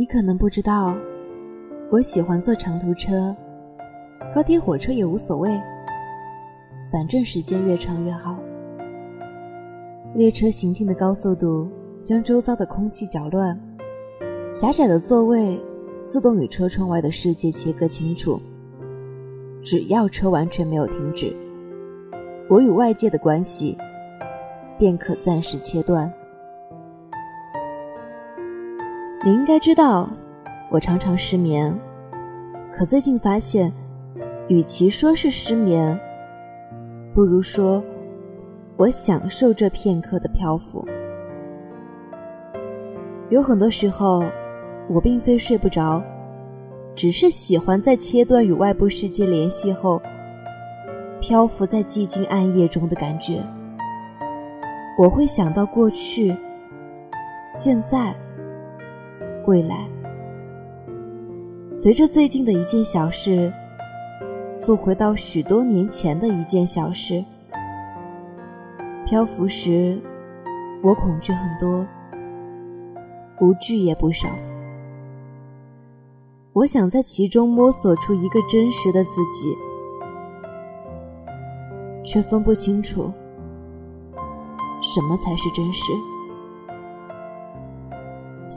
你可能不知道，我喜欢坐长途车，高铁、火车也无所谓，反正时间越长越好。列车行进的高速度将周遭的空气搅乱，狭窄的座位自动与车窗外的世界切割清楚。只要车完全没有停止，我与外界的关系便可暂时切断。你应该知道，我常常失眠，可最近发现，与其说是失眠，不如说我享受这片刻的漂浮。有很多时候，我并非睡不着，只是喜欢在切断与外部世界联系后，漂浮在寂静暗夜中的感觉。我会想到过去，现在。未来，随着最近的一件小事，溯回到许多年前的一件小事。漂浮时，我恐惧很多，无惧也不少。我想在其中摸索出一个真实的自己，却分不清楚什么才是真实。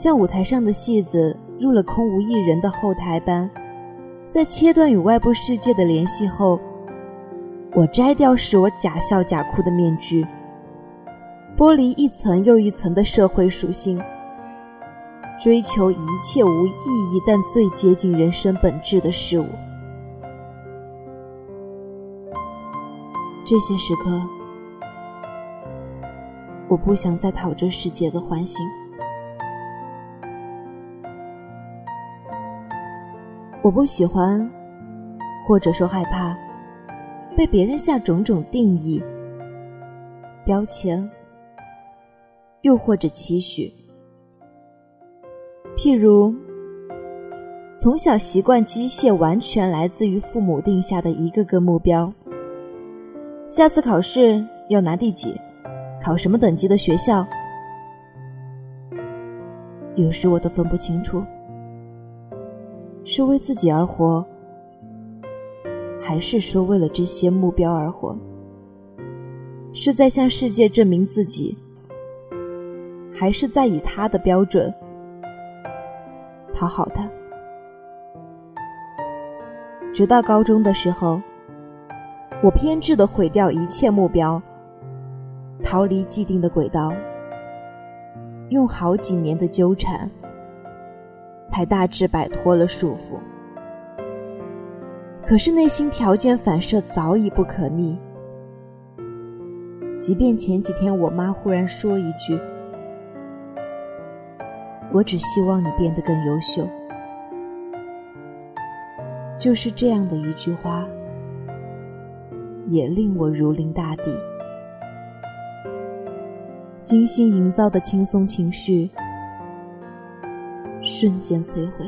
像舞台上的戏子入了空无一人的后台般，在切断与外部世界的联系后，我摘掉使我假笑假哭的面具，剥离一层又一层的社会属性，追求一切无意义但最接近人生本质的事物。这些时刻，我不想再讨这世界的欢心。我不喜欢，或者说害怕，被别人下种种定义、标签，又或者期许。譬如，从小习惯机械，完全来自于父母定下的一个个目标：下次考试要拿第几，考什么等级的学校。有时我都分不清楚。是为自己而活，还是说为了这些目标而活？是在向世界证明自己，还是在以他的标准讨好他？直到高中的时候，我偏执的毁掉一切目标，逃离既定的轨道，用好几年的纠缠。才大致摆脱了束缚，可是内心条件反射早已不可逆。即便前几天我妈忽然说一句：“我只希望你变得更优秀。”就是这样的一句话，也令我如临大敌。精心营造的轻松情绪。瞬间摧毁。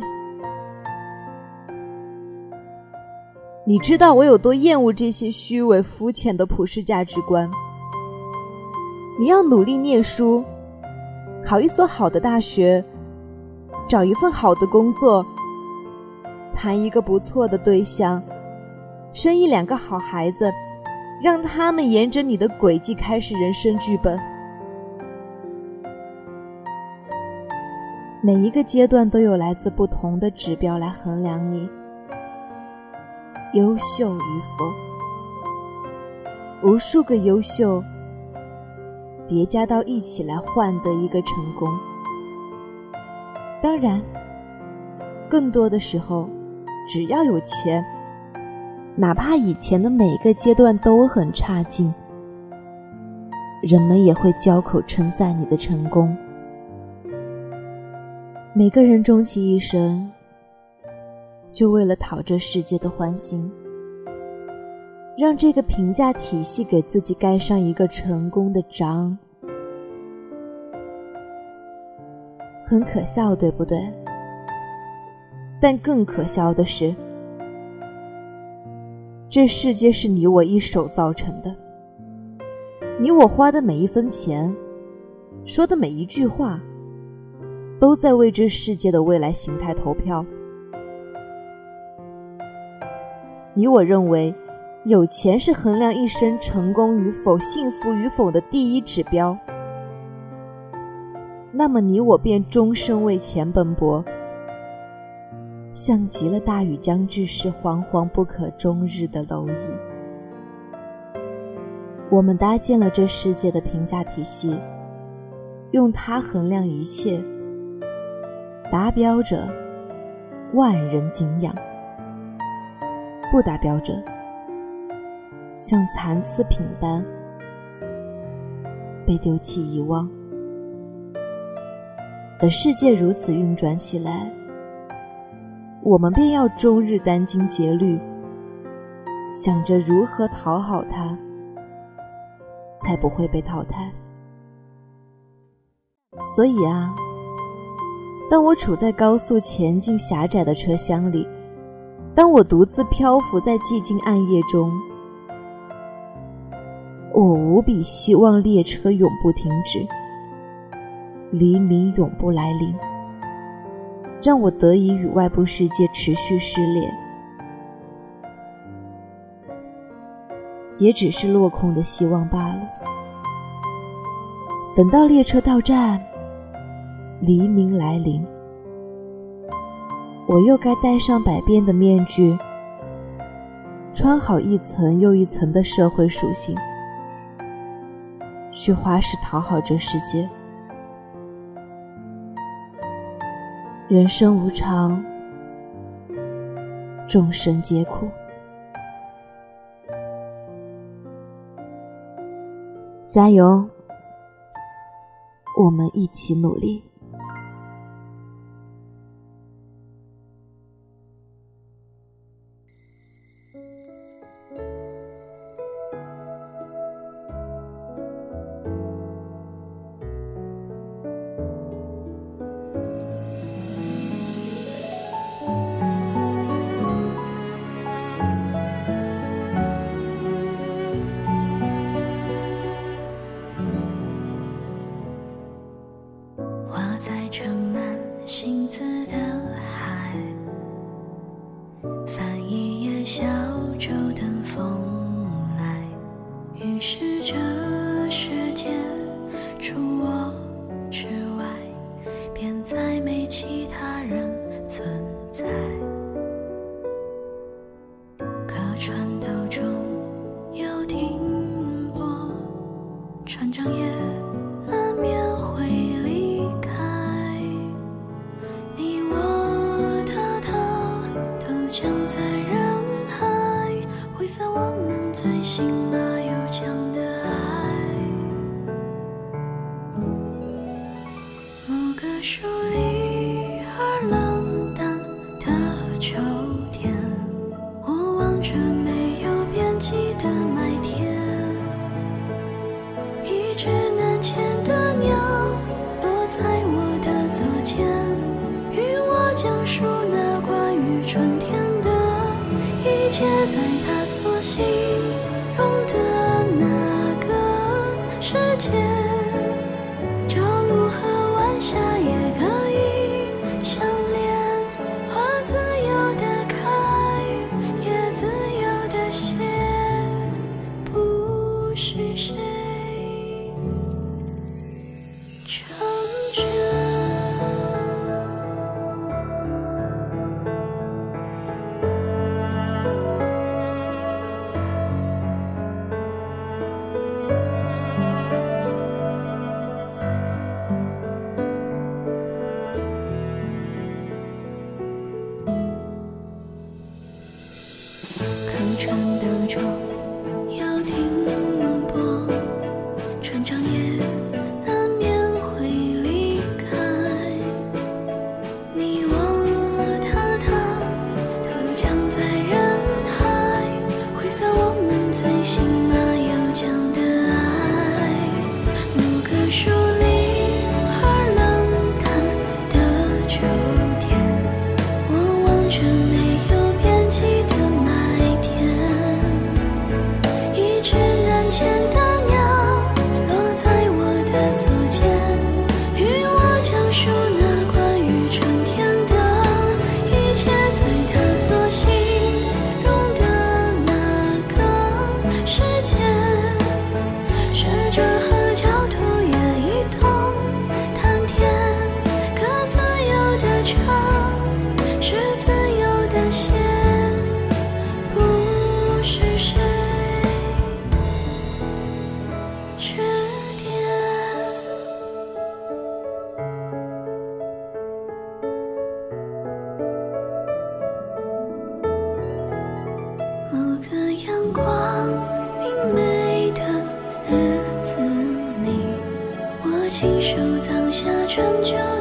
你知道我有多厌恶这些虚伪肤浅的普世价值观？你要努力念书，考一所好的大学，找一份好的工作，谈一个不错的对象，生一两个好孩子，让他们沿着你的轨迹开始人生剧本。每一个阶段都有来自不同的指标来衡量你优秀与否，无数个优秀叠加到一起来换得一个成功。当然，更多的时候，只要有钱，哪怕以前的每个阶段都很差劲，人们也会交口称赞你的成功。每个人终其一生，就为了讨这世界的欢心，让这个评价体系给自己盖上一个成功的章，很可笑，对不对？但更可笑的是，这世界是你我一手造成的，你我花的每一分钱，说的每一句话。都在为这世界的未来形态投票。你我认为，有钱是衡量一生成功与否、幸福与否的第一指标。那么，你我便终生为钱奔波，像极了大雨将至时惶惶不可终日的蝼蚁。我们搭建了这世界的评价体系，用它衡量一切，达标者万人敬仰。不达标者，像残次品般被丢弃遗忘。等世界如此运转起来，我们便要终日殚精竭虑，想着如何讨好他，才不会被淘汰。所以啊，当我处在高速前进狭窄的车厢里。当我独自漂浮在寂静暗夜中，我无比希望列车永不停止，黎明永不来临，让我得以与外部世界持续失联。也只是落空的希望罢了。等到列车到站，黎明来临。我又该戴上百变的面具，穿好一层又一层的社会属性，去花式讨好这世界。人生无常，众生皆苦，加油！我们一起努力。试着记得阳光明媚的日子里我亲手葬下春秋。